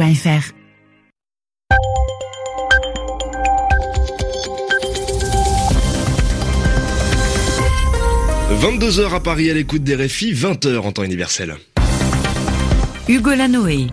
rfi.fr. 22h à Paris à l'écoute des RFI, 20h en temps universel. Hugo Lanoé.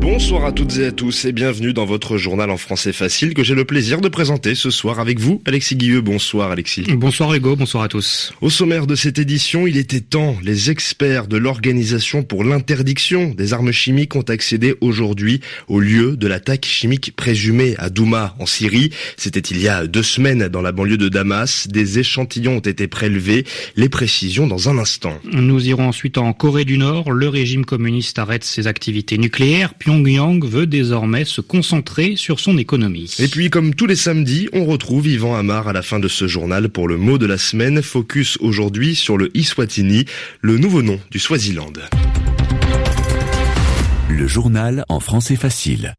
Bonsoir à toutes et à tous et bienvenue dans votre journal en français facile que j'ai le plaisir de présenter ce soir avec vous, Alexis Guilleux. Bonsoir Alexis. Bonsoir Hugo, bonsoir à tous. Au sommaire de cette édition, il était temps. Les experts de l'Organisation pour l'interdiction des armes chimiques ont accédé aujourd'hui au lieu de l'attaque chimique présumée à Douma en Syrie. C'était il y a deux semaines dans la banlieue de Damas. Des échantillons ont été prélevés. Les précisions dans un instant. Nous irons ensuite en Corée du Nord. Le régime communiste arrête ses activités nucléaires. Pyongyang veut désormais se concentrer sur son économie. Et puis, comme tous les samedis, on retrouve Yvan Amar à la fin de ce journal pour le mot de la semaine. Focus aujourd'hui sur le Iswatini, le nouveau nom du Swaziland. Le journal en français facile.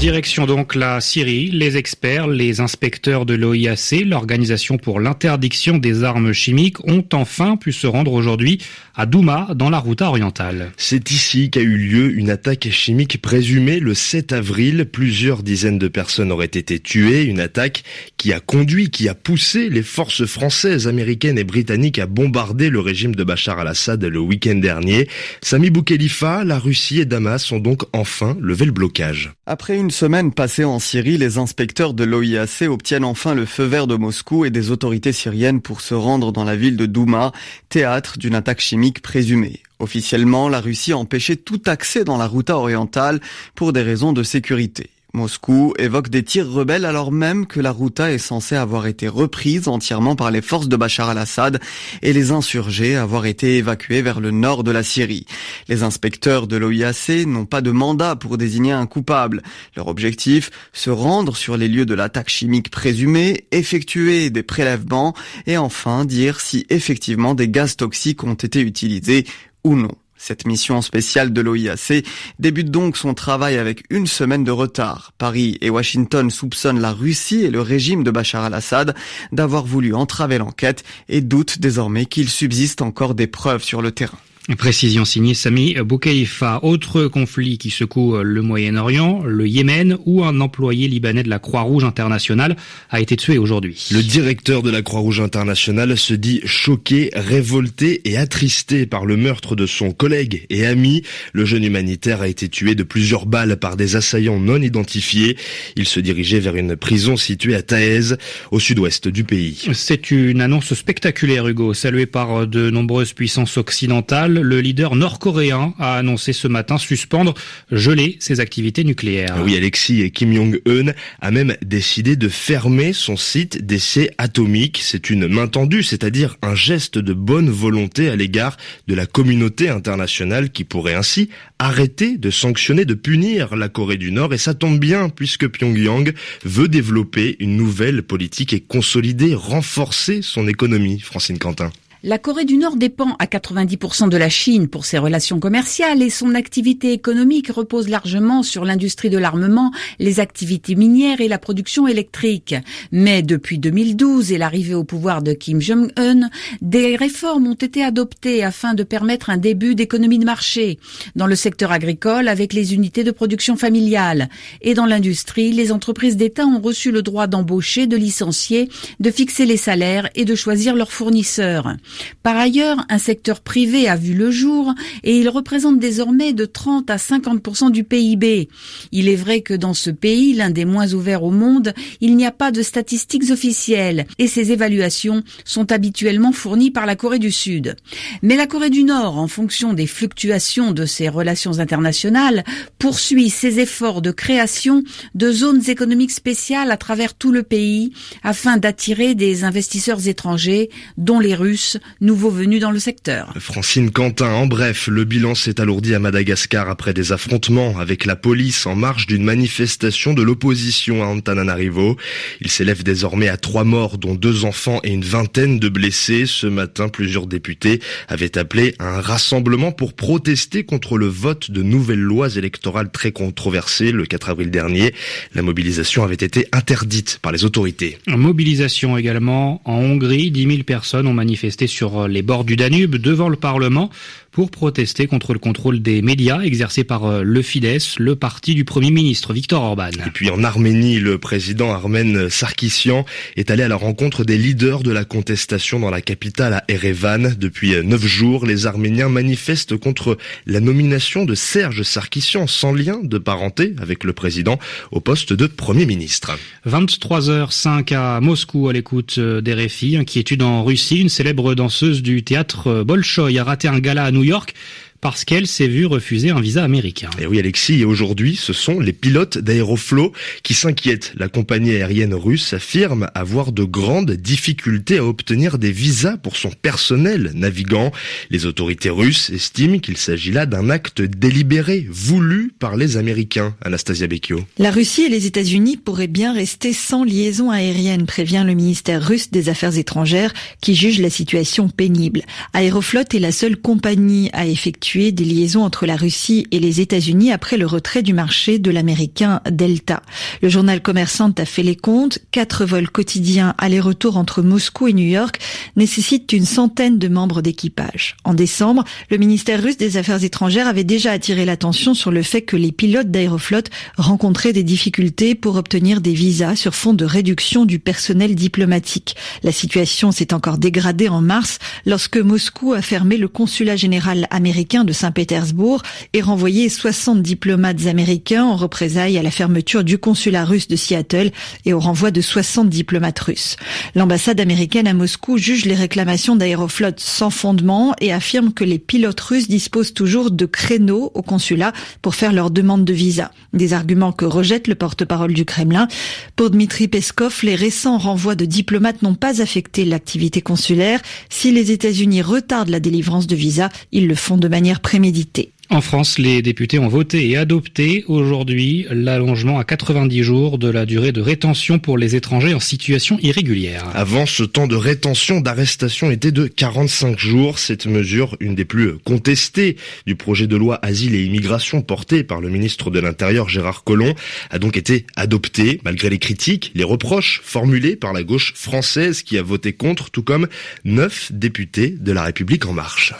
Direction donc la Syrie, les experts, les inspecteurs de l'OIAC, l'Organisation pour l'interdiction des armes chimiques, ont enfin pu se rendre aujourd'hui à Douma, dans la route orientale. C'est ici qu'a eu lieu une attaque chimique présumée le 7 avril. Plusieurs dizaines de personnes auraient été tuées. Une attaque qui a conduit, qui a poussé les forces françaises, américaines et britanniques à bombarder le régime de Bachar al-Assad le week-end dernier. Sami Boukhelifa, la Russie et Damas ont donc enfin levé le blocage. Après une semaine passée en Syrie, les inspecteurs de l'OIAC obtiennent enfin le feu vert de Moscou et des autorités syriennes pour se rendre dans la ville de Douma, théâtre d'une attaque chimique présumée. Officiellement, la Russie a empêché tout accès dans la route orientale pour des raisons de sécurité. Moscou évoque des tirs rebelles alors même que la Routa est censée avoir été reprise entièrement par les forces de Bachar al-Assad et les insurgés avoir été évacués vers le nord de la Syrie. Les inspecteurs de l'OIAC n'ont pas de mandat pour désigner un coupable. Leur objectif, se rendre sur les lieux de l'attaque chimique présumée, effectuer des prélèvements et enfin dire si effectivement des gaz toxiques ont été utilisés ou non. Cette mission spéciale de l'OIAC débute donc son travail avec une semaine de retard. Paris et Washington soupçonnent la Russie et le régime de Bachar al-Assad d'avoir voulu entraver l'enquête et doutent désormais qu'il subsiste encore des preuves sur le terrain. Précision signée Sami Boukeifa. Autre conflit qui secoue le Moyen-Orient, le Yémen, où un employé libanais de la Croix-Rouge internationale a été tué aujourd'hui. Le directeur de la Croix-Rouge internationale se dit choqué, révolté et attristé par le meurtre de son collègue et ami. Le jeune humanitaire a été tué de plusieurs balles par des assaillants non identifiés. Il se dirigeait vers une prison située à Taez, au sud-ouest du pays. C'est une annonce spectaculaire, Hugo, saluée par de nombreuses puissances occidentales le leader nord-coréen a annoncé ce matin suspendre, geler ses activités nucléaires. Oui, Alexis Kim Jong-un a même décidé de fermer son site d'essai atomique. C'est une main tendue, c'est-à-dire un geste de bonne volonté à l'égard de la communauté internationale qui pourrait ainsi arrêter de sanctionner, de punir la Corée du Nord. Et ça tombe bien puisque Pyongyang veut développer une nouvelle politique et consolider, renforcer son économie. Francine Quentin. La Corée du Nord dépend à 90% de la Chine pour ses relations commerciales et son activité économique repose largement sur l'industrie de l'armement, les activités minières et la production électrique. Mais depuis 2012 et l'arrivée au pouvoir de Kim Jong-un, des réformes ont été adoptées afin de permettre un début d'économie de marché dans le secteur agricole avec les unités de production familiale et dans l'industrie, les entreprises d'État ont reçu le droit d'embaucher, de licencier, de fixer les salaires et de choisir leurs fournisseurs. Par ailleurs, un secteur privé a vu le jour et il représente désormais de 30 à 50% du PIB. Il est vrai que dans ce pays, l'un des moins ouverts au monde, il n'y a pas de statistiques officielles et ces évaluations sont habituellement fournies par la Corée du Sud. Mais la Corée du Nord, en fonction des fluctuations de ses relations internationales, poursuit ses efforts de création de zones économiques spéciales à travers tout le pays afin d'attirer des investisseurs étrangers, dont les Russes, nouveaux venus dans le secteur. Francine Quentin, en bref, le bilan s'est alourdi à Madagascar après des affrontements avec la police en marge d'une manifestation de l'opposition à Antananarivo. Il s'élève désormais à trois morts, dont deux enfants et une vingtaine de blessés. Ce matin, plusieurs députés avaient appelé à un rassemblement pour protester contre le vote de nouvelles lois électorales très controversées le 4 avril dernier. La mobilisation avait été interdite par les autorités. Mobilisation également en Hongrie. 10 000 personnes ont manifesté sur les bords du Danube devant le Parlement pour protester contre le contrôle des médias exercé par euh, le Fidesz, le parti du Premier ministre Viktor Orban. Et puis en Arménie, le président Armen Sarkissian est allé à la rencontre des leaders de la contestation dans la capitale à Erevan. Depuis neuf jours, les Arméniens manifestent contre la nomination de Serge Sarkissian sans lien de parenté avec le président au poste de Premier ministre. 23h05 à Moscou à l'écoute euh, des réfis. Inquiétude en Russie. Une célèbre danseuse du théâtre euh, Bolchoï a raté un gala à New York parce qu'elle s'est vue refuser un visa américain. Et oui Alexis, et aujourd'hui ce sont les pilotes d'Aeroflot qui s'inquiètent. La compagnie aérienne russe affirme avoir de grandes difficultés à obtenir des visas pour son personnel navigant. Les autorités russes estiment qu'il s'agit là d'un acte délibéré, voulu par les Américains. Anastasia Becchio. La Russie et les États-Unis pourraient bien rester sans liaison aérienne, prévient le ministère russe des Affaires étrangères qui juge la situation pénible. Aeroflot est la seule compagnie à effectuer des liaisons entre la Russie et les États-Unis après le retrait du marché de l'américain Delta. Le journal Commerçant a fait les comptes. Quatre vols quotidiens aller-retour entre Moscou et New York nécessitent une centaine de membres d'équipage. En décembre, le ministère russe des Affaires étrangères avait déjà attiré l'attention sur le fait que les pilotes d'Aeroflot rencontraient des difficultés pour obtenir des visas sur fond de réduction du personnel diplomatique. La situation s'est encore dégradée en mars lorsque Moscou a fermé le consulat général américain de Saint-Pétersbourg et renvoyé 60 diplomates américains en représailles à la fermeture du consulat russe de Seattle et au renvoi de 60 diplomates russes. L'ambassade américaine à Moscou juge les réclamations d'Aeroflot sans fondement et affirme que les pilotes russes disposent toujours de créneaux au consulat pour faire leur demande de visa. Des arguments que rejette le porte-parole du Kremlin. Pour Dmitri Peskov, les récents renvois de diplomates n'ont pas affecté l'activité consulaire. Si les États-Unis retardent la délivrance de visa, ils le font de manière préméditée. En France, les députés ont voté et adopté aujourd'hui l'allongement à 90 jours de la durée de rétention pour les étrangers en situation irrégulière. Avant, ce temps de rétention d'arrestation était de 45 jours. Cette mesure, une des plus contestées du projet de loi Asile et Immigration porté par le ministre de l'Intérieur Gérard Collomb, a donc été adoptée malgré les critiques, les reproches formulés par la gauche française qui a voté contre, tout comme neuf députés de la République en marche.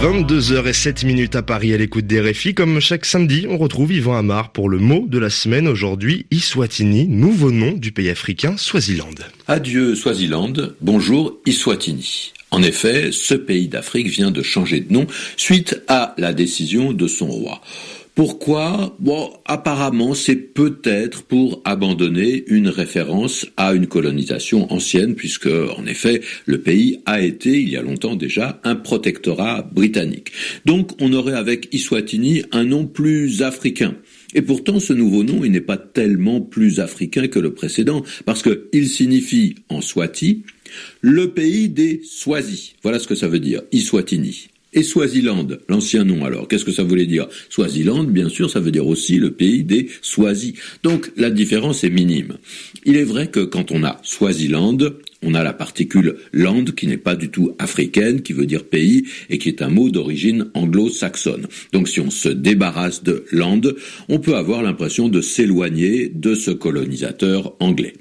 22h07 minutes à Paris à l'écoute des réfis. Comme chaque samedi, on retrouve Yvan Amar pour le mot de la semaine. Aujourd'hui, Iswatini, nouveau nom du pays africain, Swaziland. Adieu Swaziland, bonjour Iswatini. En effet, ce pays d'Afrique vient de changer de nom suite à la décision de son roi. Pourquoi? Bon, apparemment, c'est peut-être pour abandonner une référence à une colonisation ancienne, puisque, en effet, le pays a été, il y a longtemps déjà, un protectorat britannique. Donc, on aurait avec Iswatini un nom plus africain. Et pourtant, ce nouveau nom, il n'est pas tellement plus africain que le précédent, parce qu'il signifie, en Swati, le pays des Swazis. Voilà ce que ça veut dire, Iswatini et Swaziland, l'ancien nom alors. Qu'est-ce que ça voulait dire? Swaziland, bien sûr, ça veut dire aussi le pays des Swazis. Donc la différence est minime. Il est vrai que quand on a Swaziland, on a la particule land qui n'est pas du tout africaine, qui veut dire pays et qui est un mot d'origine anglo-saxonne. Donc si on se débarrasse de land, on peut avoir l'impression de s'éloigner de ce colonisateur anglais.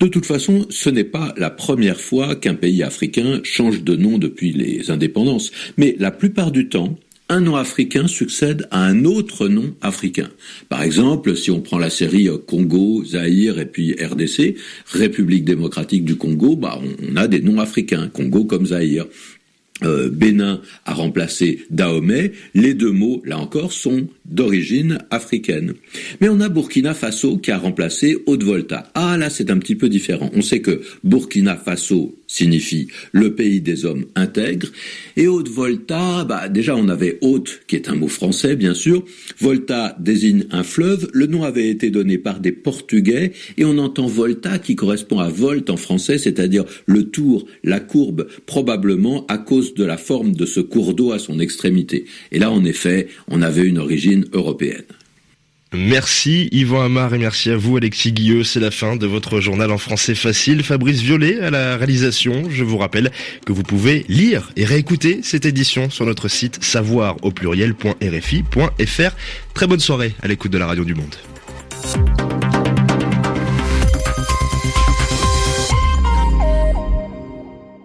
De toute façon, ce n'est pas la première fois qu'un pays africain change de nom depuis les indépendances, mais la plupart du temps, un nom africain succède à un autre nom africain. Par exemple, si on prend la série Congo, Zaïre et puis RDC, République démocratique du Congo, bah on a des noms africains, Congo comme Zaïre. Euh, Bénin a remplacé Dahomey, les deux mots, là encore, sont d'origine africaine. Mais on a Burkina Faso qui a remplacé Haute-Volta. Ah là, c'est un petit peu différent. On sait que Burkina Faso signifie le pays des hommes intègres. Et Haute-Volta, bah, déjà on avait Haute, qui est un mot français, bien sûr. Volta désigne un fleuve. Le nom avait été donné par des Portugais et on entend Volta qui correspond à volte en français, c'est-à-dire le tour, la courbe, probablement à cause de la forme de ce cours d'eau à son extrémité. Et là, en effet, on avait une origine européenne. Merci Yvan Amar et merci à vous Alexis Guilleux. C'est la fin de votre journal en français facile. Fabrice Violet à la réalisation. Je vous rappelle que vous pouvez lire et réécouter cette édition sur notre site savoir au pluriel.rfi.fr. Très bonne soirée à l'écoute de la radio du monde.